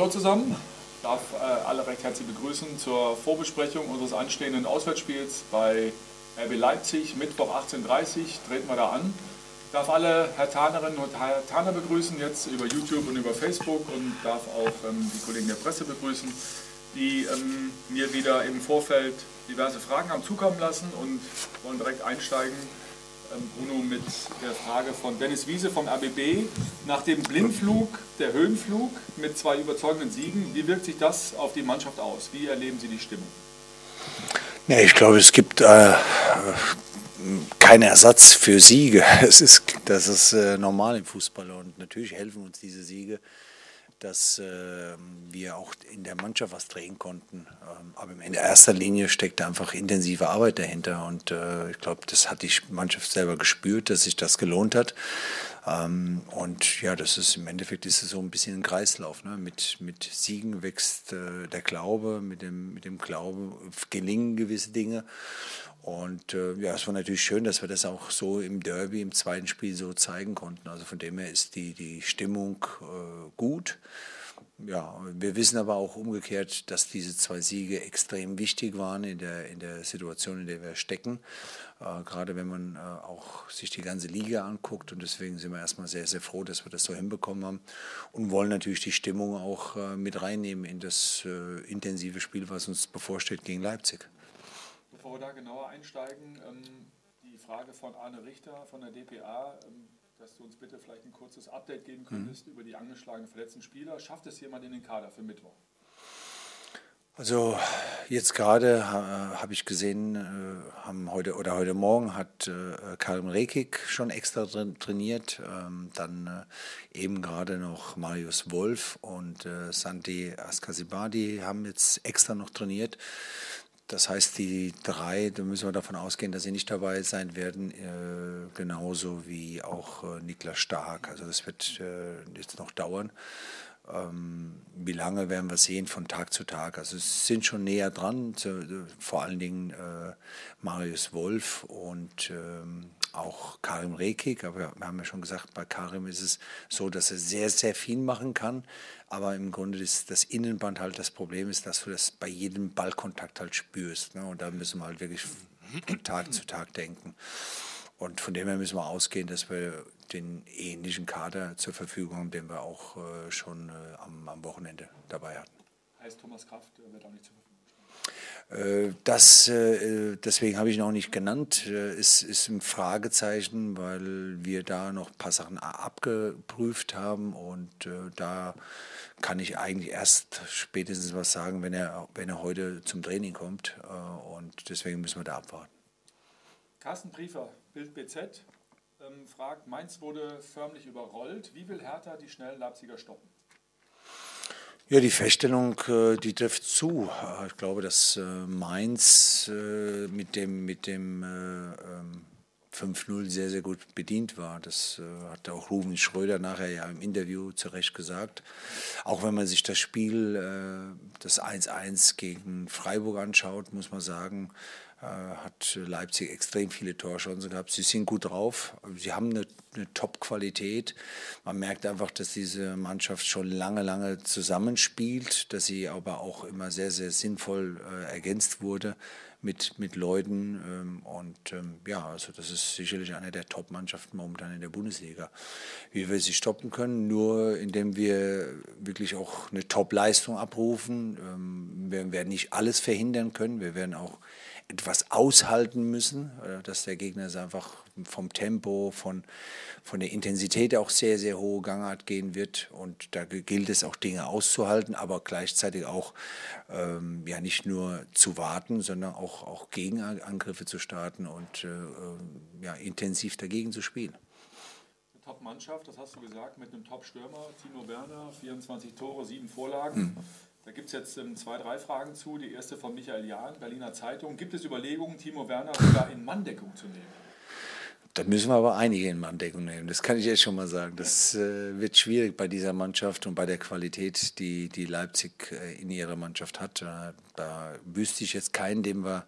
Hallo zusammen, ich darf äh, alle recht herzlich begrüßen zur Vorbesprechung unseres anstehenden Auswärtsspiels bei RB Leipzig. Mittwoch 18.30 Uhr treten wir da an. Ich darf alle Herr Tanerinnen und Herr Taner begrüßen, jetzt über YouTube und über Facebook und darf auch ähm, die Kollegen der Presse begrüßen, die ähm, mir wieder im Vorfeld diverse Fragen haben zukommen lassen und wollen direkt einsteigen. Ähm, Bruno mit der Frage von Dennis Wiese vom RBB. Nach dem Blindflug, der Höhenflug mit zwei überzeugenden Siegen, wie wirkt sich das auf die Mannschaft aus? Wie erleben Sie die Stimmung? Ja, ich glaube, es gibt äh, keinen Ersatz für Siege. Es ist, das ist äh, normal im Fußball und natürlich helfen uns diese Siege dass äh, wir auch in der Mannschaft was drehen konnten. Ähm, aber in erster Linie steckt einfach intensive Arbeit dahinter und äh, ich glaube, das hat die Mannschaft selber gespürt, dass sich das gelohnt hat. Ähm, und ja, das ist im Endeffekt ist es so ein bisschen ein Kreislauf. Ne? Mit, mit Siegen wächst äh, der Glaube, mit dem, mit dem Glauben gelingen gewisse Dinge. Und äh, ja, es war natürlich schön, dass wir das auch so im Derby, im zweiten Spiel so zeigen konnten. Also von dem her ist die, die Stimmung äh, gut. Ja, wir wissen aber auch umgekehrt, dass diese zwei Siege extrem wichtig waren in der, in der Situation, in der wir stecken. Äh, gerade wenn man äh, auch sich die ganze Liga anguckt. Und deswegen sind wir erstmal sehr, sehr froh, dass wir das so hinbekommen haben und wollen natürlich die Stimmung auch äh, mit reinnehmen in das äh, intensive Spiel, was uns bevorsteht gegen Leipzig. Wir da genauer einsteigen, ähm, die Frage von Arne Richter von der DPA. Ähm, dass du uns bitte vielleicht ein kurzes Update geben könntest mhm. über die angeschlagenen verletzten Spieler. Schafft es jemand in den Kader für Mittwoch? Also jetzt gerade äh, habe ich gesehen, äh, haben heute oder heute Morgen hat äh, Karim Rekik schon extra trainiert, ähm, dann äh, eben gerade noch Marius Wolf und äh, Santi Askasibadi haben jetzt extra noch trainiert. Das heißt, die drei, da müssen wir davon ausgehen, dass sie nicht dabei sein werden, äh, genauso wie auch äh, Niklas Stark. Also das wird äh, jetzt noch dauern. Ähm, wie lange werden wir sehen von Tag zu Tag? Also es sind schon näher dran, vor allen Dingen äh, Marius Wolf und ähm, auch Karim Rekik. Aber wir haben ja schon gesagt, bei Karim ist es so, dass er sehr, sehr viel machen kann. Aber im Grunde ist das Innenband halt das Problem ist, dass du das bei jedem Ballkontakt halt spürst. Ne? Und da müssen wir halt wirklich von Tag zu Tag denken. Und von dem her müssen wir ausgehen, dass wir den ähnlichen Kader zur Verfügung den wir auch äh, schon äh, am, am, Wochenende dabei hatten. Heißt Thomas Kraft wird auch nicht zur Verfügung? Äh, das, äh, deswegen habe ich noch nicht genannt. Es äh, ist ein Fragezeichen, weil wir da noch ein paar Sachen abgeprüft haben und da kann ich eigentlich erst spätestens was sagen, wenn er, wenn er heute zum Training kommt. Und deswegen müssen wir da abwarten. Carsten Briefer, Bild BZ, ähm, fragt, Mainz wurde förmlich überrollt. Wie will Hertha die schnellen Leipziger stoppen? Ja, die Feststellung, äh, die trifft zu. Äh, ich glaube, dass äh, Mainz mit dem, mit dem 5-0 ähm, sehr, sehr gut bedient war. Das hat auch Ruben Schröder nachher ja im Interview zu Recht gesagt. Auch wenn man sich das Spiel, das 1-1 gegen Freiburg anschaut, muss man sagen, äh, hat Leipzig extrem viele Torchancen gehabt. Sie sind gut drauf, sie haben eine, eine Top-Qualität. Man merkt einfach, dass diese Mannschaft schon lange, lange zusammenspielt, dass sie aber auch immer sehr, sehr sinnvoll äh, ergänzt wurde mit, mit Leuten. Ähm, und ähm, ja, also das ist sicherlich eine der Top-Mannschaften momentan in der Bundesliga. Wie wir sie stoppen können, nur indem wir wirklich auch eine Top-Leistung abrufen. Ähm, wir werden nicht alles verhindern können. Wir werden auch etwas aushalten müssen, äh, dass der Gegner es einfach vom Tempo, von, von der Intensität auch sehr, sehr hohe Gangart gehen wird. Und da gilt es auch Dinge auszuhalten, aber gleichzeitig auch ähm, ja nicht nur zu warten, sondern auch, auch Gegenangriffe zu starten und äh, äh ja, intensiv dagegen zu spielen. Top-Mannschaft, das hast du gesagt, mit einem Top-Stürmer, Timo Werner, 24 Tore, 7 Vorlagen. Mhm. Da gibt es jetzt ähm, zwei, drei Fragen zu. Die erste von Michael Jahn, Berliner Zeitung. Gibt es Überlegungen, Timo Werner sogar in Manndeckung zu nehmen? Da müssen wir aber einige in Manndeckung nehmen. Das kann ich jetzt schon mal sagen. Das äh, wird schwierig bei dieser Mannschaft und bei der Qualität, die, die Leipzig äh, in ihrer Mannschaft hat. Da, da wüsste ich jetzt keinen, den wir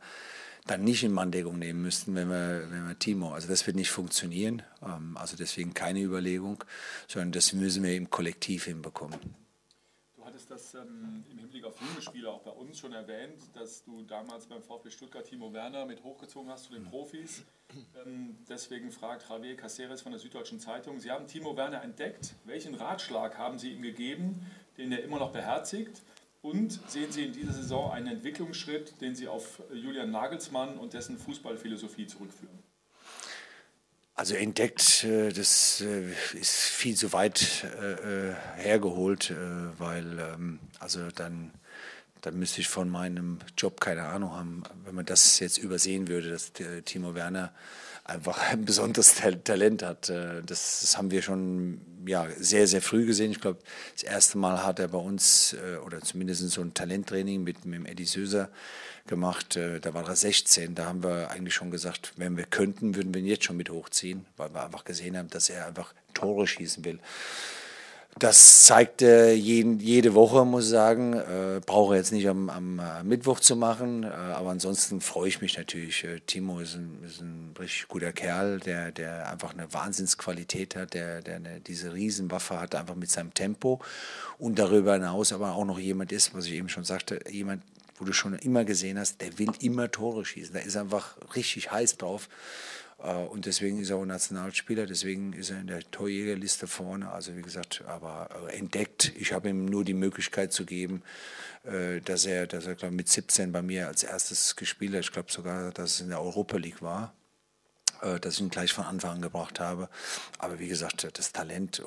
dann nicht in Manndeckung nehmen müssten, wenn wir, wenn wir Timo. Also das wird nicht funktionieren. Ähm, also deswegen keine Überlegung, sondern das müssen wir im Kollektiv hinbekommen hattest das ähm, im Hinblick auf junge Spieler auch bei uns schon erwähnt, dass du damals beim VfB Stuttgart Timo Werner mit hochgezogen hast zu den Profis. Ähm, deswegen fragt Javier Caceres von der Süddeutschen Zeitung, Sie haben Timo Werner entdeckt. Welchen Ratschlag haben Sie ihm gegeben, den er immer noch beherzigt? Und sehen Sie in dieser Saison einen Entwicklungsschritt, den Sie auf Julian Nagelsmann und dessen Fußballphilosophie zurückführen? Also entdeckt, äh, das äh, ist viel zu weit äh, hergeholt, weil ähm, also dann, dann müsste ich von meinem Job keine Ahnung haben, wenn man das jetzt übersehen würde, dass Timo Werner einfach ein besonderes Talent hat. Das, das, haben wir schon ja, sehr, sehr früh gesehen. Ich glaube, das erste Mal hat er bei uns, äh, oder zumindest so ein Talenttraining mit, mit Eddie Söser gemacht. Äh, da war er 16. Da haben wir eigentlich schon gesagt, wenn wir könnten, würden wir ihn jetzt schon mit hochziehen, weil wir einfach gesehen haben, dass er einfach Tore schießen will. Das zeigt äh, jeden, jede Woche, muss ich sagen. Äh, brauche jetzt nicht am, am äh, Mittwoch zu machen, äh, aber ansonsten freue ich mich natürlich. Äh, Timo ist ein, ist ein richtig guter Kerl, der, der einfach eine Wahnsinnsqualität hat, der, der eine, diese Riesenwaffe hat, einfach mit seinem Tempo und darüber hinaus aber auch noch jemand ist, was ich eben schon sagte, jemand, wo du schon immer gesehen hast, der will immer Tore schießen. Da ist einfach richtig heiß drauf. Äh, und deswegen ist er auch Nationalspieler, deswegen ist er in der Torjägerliste vorne. Also wie gesagt, aber äh, entdeckt. Ich habe ihm nur die Möglichkeit zu geben, äh, dass er, dass er glaub, mit 17 bei mir als erstes gespielt hat. Ich glaube sogar, dass es in der Europa League war dass ich ihn gleich von Anfang an gebracht habe. Aber wie gesagt, das Talent äh,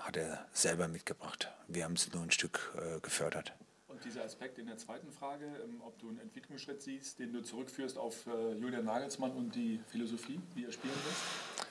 hat er selber mitgebracht. Wir haben es nur ein Stück äh, gefördert dieser Aspekt in der zweiten Frage, ähm, ob du einen Entwicklungsschritt siehst, den du zurückführst auf äh, Julian Nagelsmann und die Philosophie, wie er spielen lässt?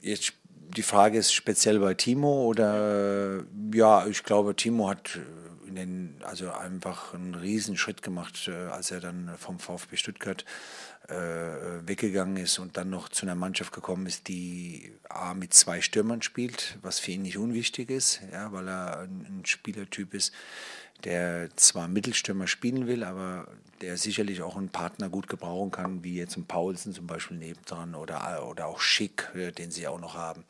Jetzt die Frage ist speziell bei Timo oder ja, ich glaube, Timo hat äh, den, also einfach einen riesen Schritt gemacht, äh, als er dann vom VfB Stuttgart äh, weggegangen ist und dann noch zu einer Mannschaft gekommen ist, die A mit zwei Stürmern spielt, was für ihn nicht unwichtig ist, ja, weil er ein, ein Spielertyp ist, der zwar Mittelstürmer spielen will, aber der sicherlich auch einen Partner gut gebrauchen kann, wie jetzt ein Paulsen zum Beispiel nebendran oder, oder auch Schick, äh, den sie auch noch haben.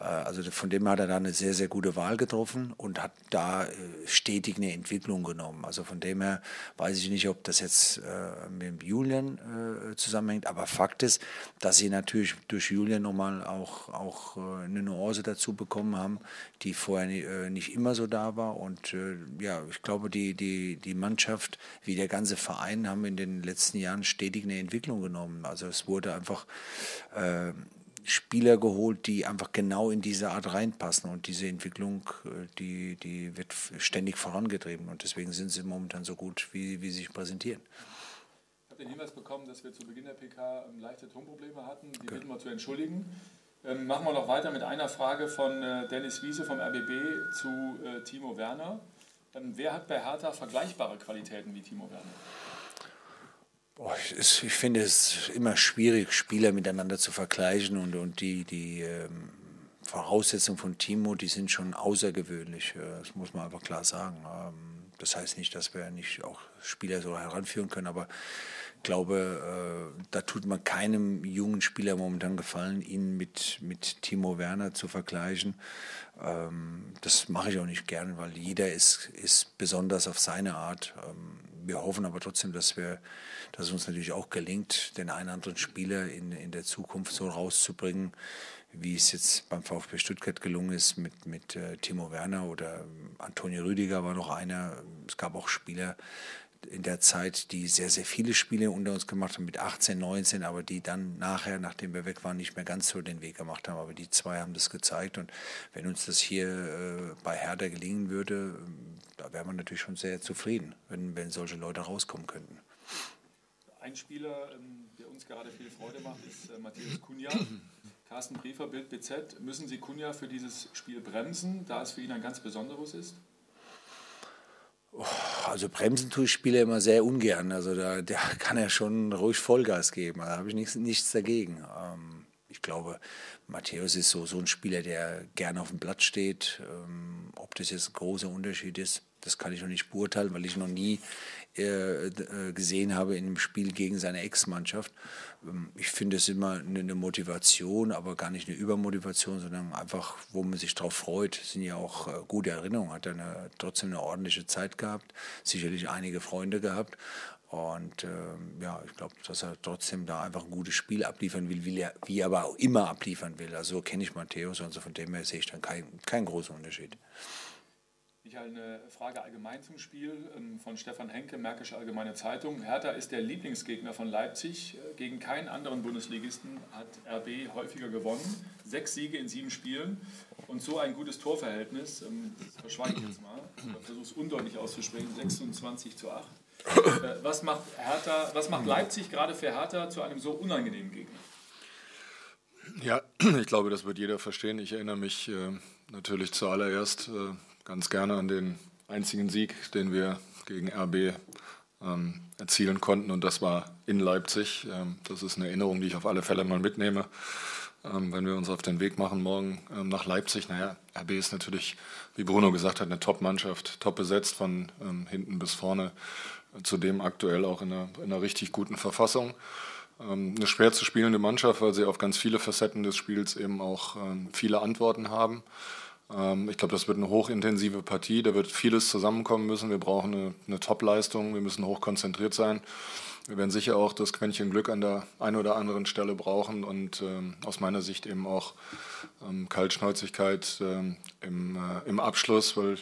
Äh, also von dem hat er da eine sehr, sehr gute Wahl getroffen und hat da äh, stetig eine Entwicklung genommen. Also von dem her weiß ich nicht, ob das jetzt mit Julian zusammenhängt, aber Fakt ist, dass sie natürlich durch Julian nochmal auch, auch eine Nuance dazu bekommen haben, die vorher nicht immer so da war. Und ja, ich glaube, die, die, die Mannschaft, wie der ganze Verein, haben in den letzten Jahren stetig eine Entwicklung genommen. Also es wurde einfach äh, Spieler geholt, die einfach genau in diese Art reinpassen. Und diese Entwicklung, äh, die, die wird ständig vorangetrieben. Und deswegen sind sie momentan so gut, wie, wie sie sich präsentieren. Ich habe den Hinweis bekommen, dass wir zu Beginn der PK ähm, leichte Tonprobleme hatten. Die okay. bitten wir zu entschuldigen. Ähm, machen wir noch weiter mit einer Frage von äh, Dennis Wiese vom RBB zu äh, Timo Werner. Ähm, wer hat bei Hertha vergleichbare Qualitäten wie Timo Werner? Ich, finde es immer schwierig, Spieler miteinander zu vergleichen und, und die, die ähm, Voraussetzungen von Timo, die sind schon außergewöhnlich. Das muss man einfach klar sagen. Ähm, das heißt nicht, dass wir nicht auch Spieler so heranführen können, aber ich glaube, äh, da tut man keinem jungen Spieler momentan gefallen, ihn mit, mit Timo Werner zu vergleichen. Ähm, das mache ich auch nicht gern, weil jeder ist, ist besonders auf seine Art. Ähm, wir hoffen aber trotzdem, dass, wir, dass es uns natürlich auch gelingt, den einen oder anderen Spieler in, in der Zukunft so rauszubringen, wie es jetzt beim VfB Stuttgart gelungen ist mit, mit äh, Timo Werner oder Antonio Rüdiger war noch einer. Es gab auch Spieler in der Zeit, die sehr, sehr viele Spiele unter uns gemacht haben, mit 18, 19, aber die dann nachher, nachdem wir weg waren, nicht mehr ganz so den Weg gemacht haben. Aber die zwei haben das gezeigt und wenn uns das hier äh, bei Herder gelingen würde, da wäre man natürlich schon sehr zufrieden, wenn, wenn solche Leute rauskommen könnten. Ein Spieler, ähm, der uns gerade viel Freude macht, ist äh, Matthias Kunja. Carsten Briefer, Bild BZ. Müssen Sie Kunja für dieses Spiel bremsen, da es für ihn ein ganz besonderes ist? Also bremsen tue ich Spieler immer sehr ungern. Also da, da kann er schon ruhig Vollgas geben. Da habe ich nichts, nichts dagegen. Ähm, ich ich glaube, Matthäus ist so, so ein Spieler, der gerne auf dem Platz steht. Ähm, ob das jetzt ein großer Unterschied ist, das kann ich noch nicht beurteilen, weil ich noch nie äh, äh, gesehen habe in einem Spiel gegen seine Ex-Mannschaft. Ähm, ich finde es immer eine Motivation, aber gar nicht eine Übermotivation, sondern einfach, wo man sich darauf freut. Das sind ja auch äh, gute Erinnerungen. Hat er eine, trotzdem eine ordentliche Zeit gehabt, sicherlich einige Freunde gehabt. Und ähm, ja, ich glaube, dass er trotzdem da einfach ein gutes Spiel abliefern will, will er, wie er aber auch immer abliefern will. Also so kenne ich Matthäus, also von dem her sehe ich dann keinen kein großen Unterschied. Michael, eine Frage allgemein zum Spiel ähm, von Stefan Henke, Märkische Allgemeine Zeitung. Hertha ist der Lieblingsgegner von Leipzig. Äh, gegen keinen anderen Bundesligisten hat RB häufiger gewonnen. Sechs Siege in sieben Spielen und so ein gutes Torverhältnis. Ähm, das verschweige ich jetzt mal. Ich versuche es undeutlich auszusprechen. 26 zu 8. Äh, was macht, Hertha, was macht Leipzig gerade für Hertha zu einem so unangenehmen Gegner? Ja, ich glaube, das wird jeder verstehen. Ich erinnere mich äh, natürlich zuallererst äh, ganz gerne an den einzigen Sieg, den wir gegen RB ähm, erzielen konnten, und das war in Leipzig. Ähm, das ist eine Erinnerung, die ich auf alle Fälle mal mitnehme. Ähm, wenn wir uns auf den Weg machen morgen ähm, nach Leipzig, naja, RB ist natürlich, wie Bruno gesagt hat, eine Top-Mannschaft, top besetzt von ähm, hinten bis vorne zudem aktuell auch in einer, in einer richtig guten Verfassung. Ähm, eine schwer zu spielende Mannschaft, weil sie auf ganz viele Facetten des Spiels eben auch viele Antworten haben. Ähm, ich glaube, das wird eine hochintensive Partie, da wird vieles zusammenkommen müssen. Wir brauchen eine, eine Top-Leistung, wir müssen hoch konzentriert sein. Wir werden sicher auch das Quäntchen Glück an der einen oder anderen Stelle brauchen und ähm, aus meiner Sicht eben auch ähm, Kaltschnäuzigkeit ähm, im, äh, im Abschluss, weil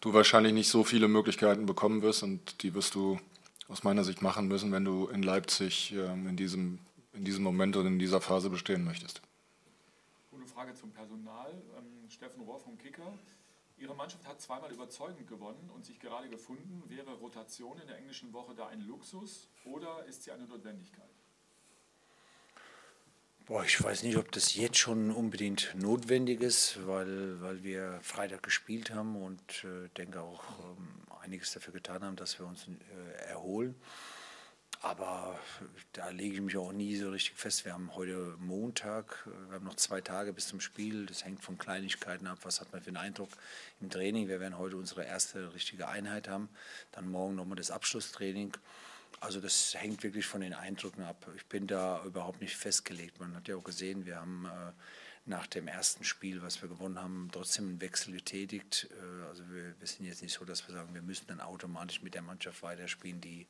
du wahrscheinlich nicht so viele Möglichkeiten bekommen wirst und die wirst du aus meiner Sicht machen müssen, wenn du in Leipzig ähm, in, diesem, in diesem Moment und in dieser Phase bestehen möchtest. Gute Frage zum Personal. Steffen Rohr vom Kicker. Ihre Mannschaft hat zweimal überzeugend gewonnen und sich gerade gefunden. Wäre Rotation in der englischen Woche da ein Luxus oder ist sie eine Notwendigkeit? Boah, ich weiß nicht, ob das jetzt schon unbedingt notwendig ist, weil, weil wir Freitag gespielt haben und äh, denke auch ähm, einiges dafür getan haben, dass wir uns äh, erholen. Aber da lege ich mich auch nie so richtig fest. Wir haben heute Montag, wir haben noch zwei Tage bis zum Spiel. Das hängt von Kleinigkeiten ab. Was hat man für einen Eindruck im Training? Wir werden heute unsere erste richtige Einheit haben. Dann morgen nochmal das Abschlusstraining. Also das hängt wirklich von den Eindrücken ab. Ich bin da überhaupt nicht festgelegt. Man hat ja auch gesehen, wir haben äh, nach dem ersten Spiel, was wir gewonnen haben, trotzdem einen Wechsel getätigt. Äh, also wir, sind jetzt nicht so, dass wir sagen, wir müssen dann automatisch mit der Mannschaft weiterspielen, die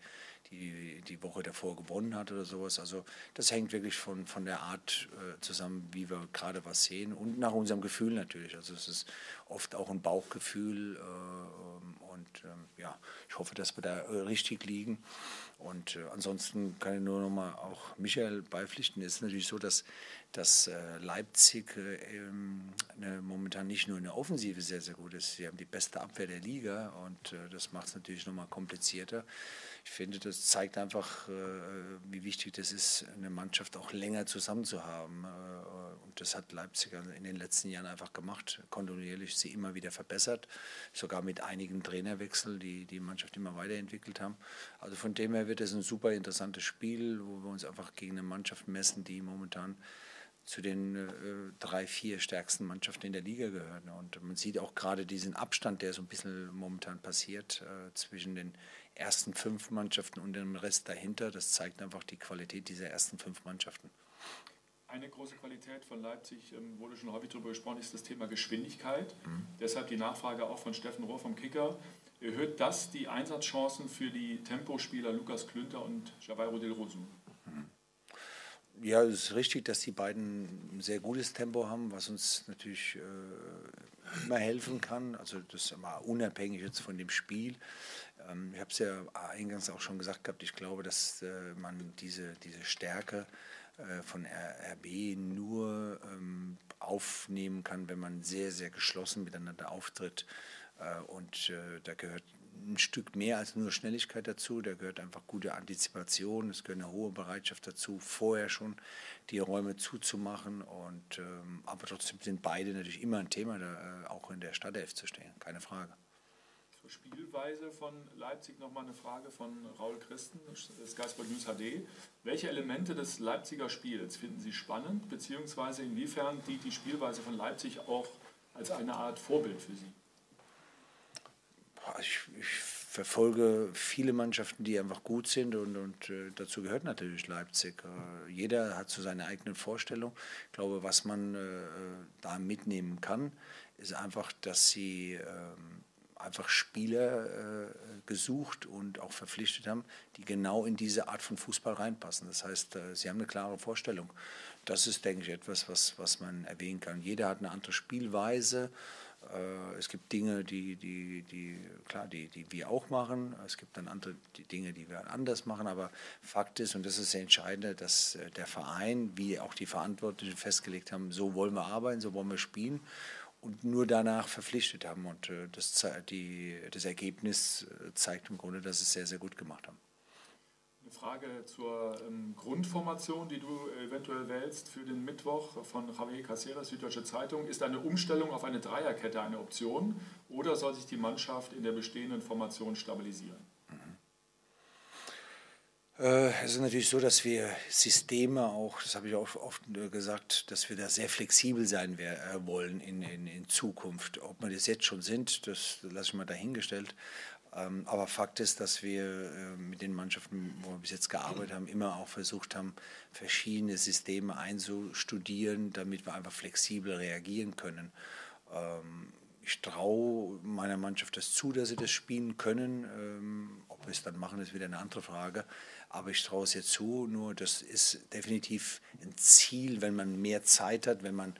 die, die Woche davor gewonnen hat oder sowas. Also das hängt wirklich von, von der Art äh, zusammen, wie wir gerade was sehen und nach unserem Gefühl natürlich. Also es ist oft auch ein Bauchgefühl äh, und ähm, ja, ich hoffe, dass wir da äh, richtig liegen. Und äh, ansonsten kann ich nur noch mal auch Michael beipflichten. Es ist natürlich so, dass, dass äh, Leipzig äh, eine, momentan nicht nur in der Offensive sehr, sehr gut ist. Sie haben die beste Abwehr der Liga und das macht es natürlich noch mal komplizierter. Ich finde, das zeigt einfach, äh, wie wichtig das ist, eine Mannschaft auch länger zusammen zu haben. Äh, und das hat Leipzig in den letzten Jahren einfach gemacht, kontinuierlich sie immer wieder verbessert, sogar mit einigen Trainerwechseln, die die Mannschaft immer weiterentwickelt haben. Also von dem her wird es ein super interessantes Spiel, wo wir uns einfach gegen eine Mannschaft messen, die momentan zu den äh, drei, vier stärksten Mannschaften in der Liga gehören. Und man sieht auch gerade diesen Abstand, der so ein bisschen momentan passiert äh, zwischen den ersten fünf Mannschaften und dem Rest dahinter. Das zeigt einfach die Qualität dieser ersten fünf Mannschaften. Eine große Qualität von Leipzig, ähm, wurde schon häufig darüber gesprochen, ist das Thema Geschwindigkeit. Mhm. Deshalb die Nachfrage auch von Steffen Rohr vom Kicker. Erhöht das die Einsatzchancen für die Tempospieler Lukas Klünter und Javairo Del Rosu? Ja, es ist richtig, dass die beiden ein sehr gutes Tempo haben, was uns natürlich äh, immer helfen kann. Also das ist immer unabhängig jetzt von dem Spiel. Ähm, ich habe es ja eingangs auch schon gesagt gehabt, ich glaube, dass äh, man diese, diese Stärke äh, von RB nur ähm, aufnehmen kann, wenn man sehr, sehr geschlossen miteinander auftritt. Äh, und da gehört ein Stück mehr als nur Schnelligkeit dazu. Da gehört einfach gute Antizipation, es gehört eine hohe Bereitschaft dazu, vorher schon die Räume zuzumachen. Und, ähm, aber trotzdem sind beide natürlich immer ein Thema, da, auch in der Stadtelf zu stehen, keine Frage. zur Spielweise von Leipzig nochmal eine Frage von Raul Christen, Sky Sport News HD. Welche Elemente des Leipziger Spiels finden Sie spannend, beziehungsweise inwiefern dient die Spielweise von Leipzig auch als eine Art Vorbild für Sie? Ich, ich verfolge viele Mannschaften, die einfach gut sind und, und äh, dazu gehört natürlich Leipzig. Äh, jeder hat so seine eigene Vorstellung. Ich glaube, was man äh, da mitnehmen kann, ist einfach, dass sie ähm, einfach Spieler äh, gesucht und auch verpflichtet haben, die genau in diese Art von Fußball reinpassen. Das heißt, äh, sie haben eine klare Vorstellung. Das ist, denke ich, etwas, was, was man erwähnen kann. Jeder hat eine andere Spielweise. Äh, es gibt Dinge, die, die, die, klar, die, die wir auch machen. Es gibt dann andere Dinge, die wir anders machen. Aber Fakt ist, und das ist das Entscheidende, dass äh, der Verein, wie auch die Verantwortlichen festgelegt haben, so wollen wir arbeiten, so wollen wir spielen und nur danach verpflichtet haben. Und äh, das, die, das Ergebnis zeigt im Grunde, dass sie es sehr, sehr gut gemacht haben. Frage zur ähm, Grundformation, die du eventuell wählst für den Mittwoch von Javier Caceres, Süddeutsche Zeitung. Ist eine Umstellung auf eine Dreierkette eine Option oder soll sich die Mannschaft in der bestehenden Formation stabilisieren? Äh, es ist natürlich so, dass wir Systeme auch, das habe ich auch oft gesagt, dass wir da sehr flexibel sein äh, wollen in, in, in Zukunft. Ob wir das jetzt schon sind, das lasse ich mal dahingestellt. Ähm, aber Fakt ist, dass wir äh, mit den Mannschaften, wo wir bis jetzt gearbeitet haben, immer auch versucht haben, verschiedene Systeme einzustudieren, damit wir einfach flexibel reagieren können. Ähm, ich traue meiner Mannschaft das zu, dass sie das spielen können. Ähm, ob wir es dann machen, ist wieder eine andere Frage. Aber ich traue es jetzt zu. Nur das ist definitiv ein Ziel, wenn man mehr Zeit hat, wenn man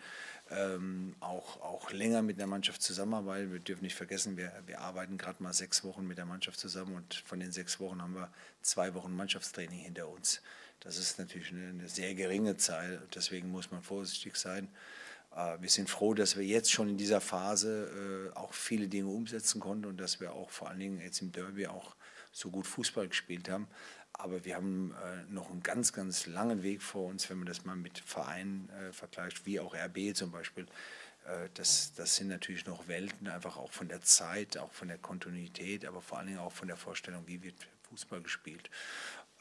ähm, auch, auch länger mit der Mannschaft zusammenarbeitet. Wir dürfen nicht vergessen, wir, wir arbeiten gerade mal sechs Wochen mit der Mannschaft zusammen und von den sechs Wochen haben wir zwei Wochen Mannschaftstraining hinter uns. Das ist natürlich eine, eine sehr geringe Zahl. Deswegen muss man vorsichtig sein. Äh, wir sind froh, dass wir jetzt schon in dieser Phase äh, auch viele Dinge umsetzen konnten und dass wir auch vor allen Dingen jetzt im Derby auch so gut Fußball gespielt haben. Aber wir haben äh, noch einen ganz, ganz langen Weg vor uns, wenn man das mal mit Vereinen vergleicht, wie auch RB zum Beispiel. Das, das sind natürlich noch Welten, einfach auch von der Zeit, auch von der Kontinuität, aber vor allen Dingen auch von der Vorstellung, wie wird Fußball gespielt.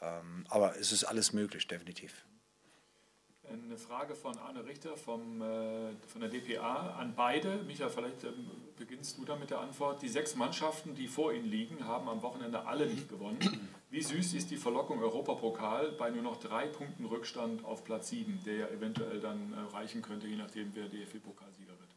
Ähm, aber es ist alles möglich, definitiv. Eine Frage von Arne Richter vom, äh, von der DPA an beide. Michael, vielleicht ähm, beginnst du da mit der Antwort. Die sechs Mannschaften, die vor Ihnen liegen, haben am Wochenende alle nicht gewonnen. Wie süß ist die Verlockung Europapokal bei nur noch drei Punkten Rückstand auf Platz 7, der ja eventuell dann äh, reichen könnte, je nachdem, wer DFB-Pokalsieger wird?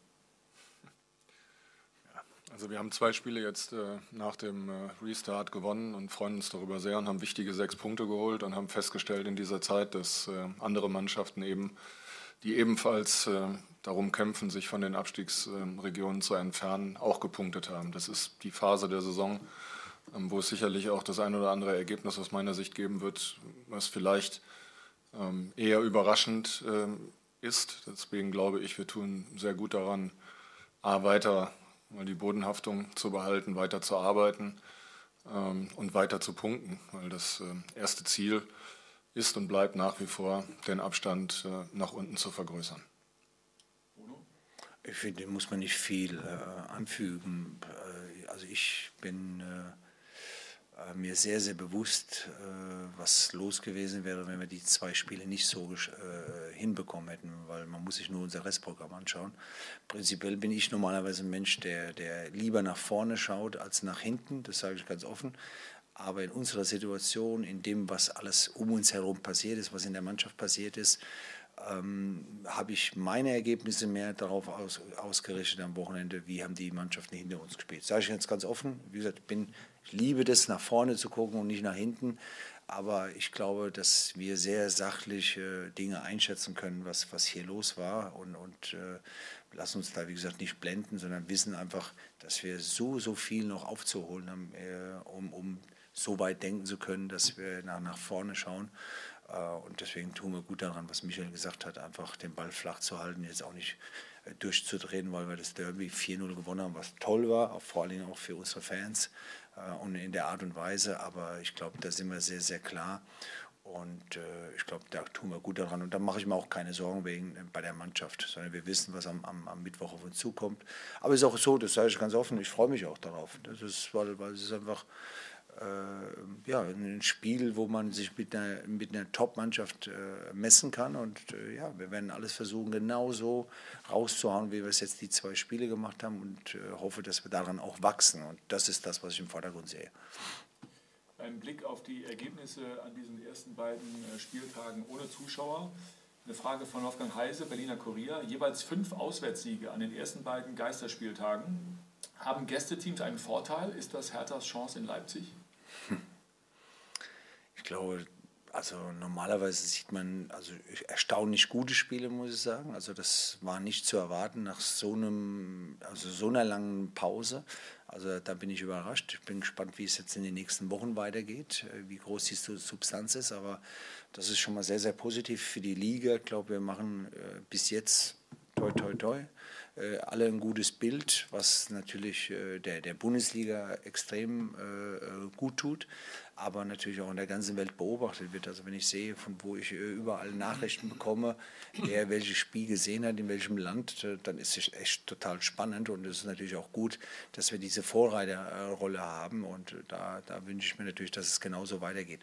Also wir haben zwei Spiele jetzt äh, nach dem äh, Restart gewonnen und freuen uns darüber sehr und haben wichtige sechs Punkte geholt und haben festgestellt in dieser Zeit, dass äh, andere Mannschaften eben, die ebenfalls äh, darum kämpfen, sich von den Abstiegsregionen zu entfernen, auch gepunktet haben. Das ist die Phase der Saison, wo es sicherlich auch das ein oder andere Ergebnis aus meiner Sicht geben wird, was vielleicht ähm, eher überraschend ähm, ist. Deswegen glaube ich, wir tun sehr gut daran, A, weiter mal die Bodenhaftung zu behalten, weiter zu arbeiten ähm, und weiter zu punkten, weil das erste Ziel ist und bleibt nach wie vor, den Abstand äh, nach unten zu vergrößern. Ich finde, muss man nicht viel äh, anfügen. Äh, also ich bin äh, mir sehr, sehr bewusst, äh, was los gewesen wäre, wenn wir die zwei Spiele nicht so äh, hinbekommen hätten, weil man muss sich nur unser Restprogramm anschauen. Prinzipiell bin ich normalerweise ein Mensch, der, der lieber nach vorne schaut als nach hinten, das sage ich ganz offen. Aber in unserer Situation, in dem, was alles um uns herum passiert ist, was in der Mannschaft passiert ist, ähm, habe ich meine Ergebnisse mehr darauf aus, ausgerichtet am Wochenende, wie haben die Mannschaften hinter uns gespielt. Sage ich jetzt ganz offen, wie gesagt, bin ich liebe das, nach vorne zu gucken und nicht nach hinten. Aber ich glaube, dass wir sehr sachlich äh, Dinge einschätzen können, was, was hier los war. Und, und äh, lassen uns da, wie gesagt, nicht blenden, sondern wissen einfach, dass wir so, so viel noch aufzuholen haben, äh, um, um so weit denken zu können, dass wir nach, nach vorne schauen. Äh, und deswegen tun wir gut daran, was Michael gesagt hat, einfach den Ball flach zu halten, jetzt auch nicht durchzudrehen, weil wir das Derby 4-0 gewonnen haben, was toll war, vor allem auch für unsere Fans. Äh, und in der Art und Weise. Aber ich glaube, da sind wir sehr, sehr klar. Und äh, ich glaube, da tun wir gut daran. Und da mache ich mir auch keine Sorgen wegen äh, bei der Mannschaft, sondern wir wissen, was am, am, am Mittwoch auf uns zukommt. Aber es ist auch so, das sage ich ganz offen, ich freue mich auch darauf. Das ist, weil, weil es ist einfach äh, ja, ein Spiel, wo man sich mit einer, mit einer Top-Mannschaft äh, messen kann. Und äh, ja, wir werden alles versuchen, genauso rauszuhauen, wie wir es jetzt die zwei Spiele gemacht haben. Und äh, hoffe, dass wir daran auch wachsen. Und das ist das, was ich im Vordergrund sehe. Ein Blick auf die Ergebnisse an diesen ersten beiden äh, Spieltagen ohne Zuschauer. Eine Frage von Wolfgang Heise, Berliner Kurier. Jeweils fünf Auswärtssiege an den ersten beiden Geisterspieltagen. Haben Gästeteams einen Vorteil? Ist das Herthas Chance in Leipzig? Ich glaube, also normalerweise sieht man also erstaunlich gute Spiele, muss ich sagen. Also das war nicht zu erwarten nach so einem, also so einer langen Pause. Also da bin ich überrascht. Ich bin gespannt, wie es jetzt in den nächsten Wochen weitergeht, äh, wie groß die Substanz ist. Aber das ist schon mal sehr, sehr positiv für die Liga. Ich glaube, wir machen äh, bis jetzt toi toi toi alle ein gutes Bild, was natürlich äh, der, der Bundesliga extrem äh, gut tut, aber natürlich auch in der ganzen Welt beobachtet wird. Also wenn ich sehe, von wo ich überall Nachrichten bekomme, wer welches Spiel gesehen hat, in welchem Land, dann ist es echt total spannend und es ist natürlich auch gut, dass wir diese Vorreiterrolle haben und da, da wünsche ich mir natürlich, dass es genauso weitergeht.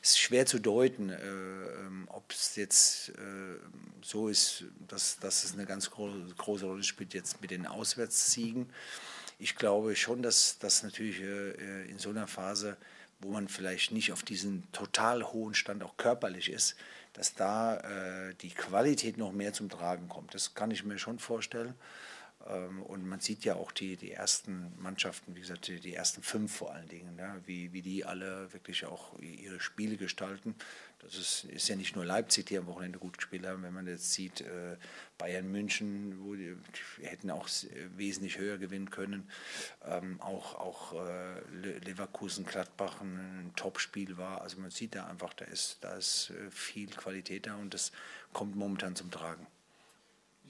Es ist schwer zu deuten, äh, ähm, ob es jetzt äh, so ist, dass, dass es eine ganz große, große Rolle spielt jetzt mit den Auswärtssiegen. Ich glaube schon, dass das natürlich äh, in so einer Phase, wo man vielleicht nicht auf diesen total hohen Stand auch körperlich ist, dass da äh, die Qualität noch mehr zum Tragen kommt. Das kann ich mir schon vorstellen. Ähm, und man sieht ja auch die, die ersten Mannschaften, wie gesagt, die, ersten fünf vor allen Dingen, ja, wie, wie die alle wirklich auch ihre Spiele gestalten. Das ist, ist ja nicht nur Leipzig, die am Wochenende gut gespielt haben. Wenn man jetzt sieht, äh, Bayern München, wo die, die, hätten auch wesentlich höher gewinnen können. Ähm, auch auch äh, Leverkusen, Gladbach ein Topspiel war. Also man sieht da einfach, da ist, da ist äh, viel Qualität da und das kommt momentan zum Tragen.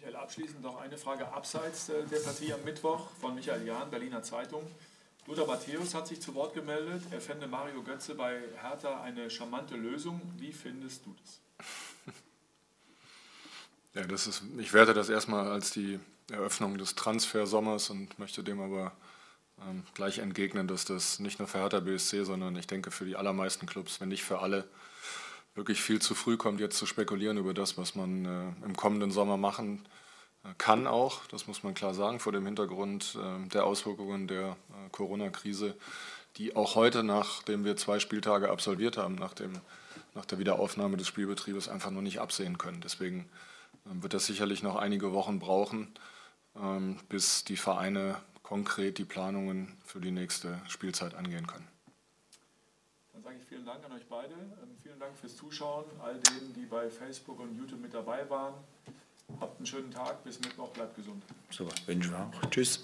Michael, abschließend noch eine Frage abseits äh, der Partie am Mittwoch von Michael Jahn, Berliner Zeitung. Lothar Matthäus hat sich zu Wort gemeldet. Er fände Mario Götze bei Hertha eine charmante Lösung. Wie findest du das? Ja, das ist, ich werte das erstmal als die Eröffnung des Transfersommers und möchte dem aber ähm, gleich entgegnen, dass das nicht nur für Hertha BSC, sondern ich denke für die allermeisten Clubs, wenn nicht für alle, wirklich viel zu früh kommt, jetzt zu spekulieren über das, was man äh, im kommenden Sommer machen äh, kann auch, das muss man klar sagen, vor dem Hintergrund äh, der Auswirkungen der äh, Corona-Krise, die auch heute, nachdem wir zwei Spieltage absolviert haben, nach, dem, nach der Wiederaufnahme des Spielbetriebes einfach noch nicht absehen können. Deswegen ähm, wird das sicherlich noch einige Wochen brauchen, ähm, bis die Vereine konkret die Planungen für die nächste Spielzeit angehen können. Dann sage ich vielen Dank an euch beide. Dank fürs Zuschauen, all denen, die bei Facebook und YouTube mit dabei waren. Habt einen schönen Tag, bis Mittwoch, bleibt gesund. Super, wünschen wir auch. Tschüss.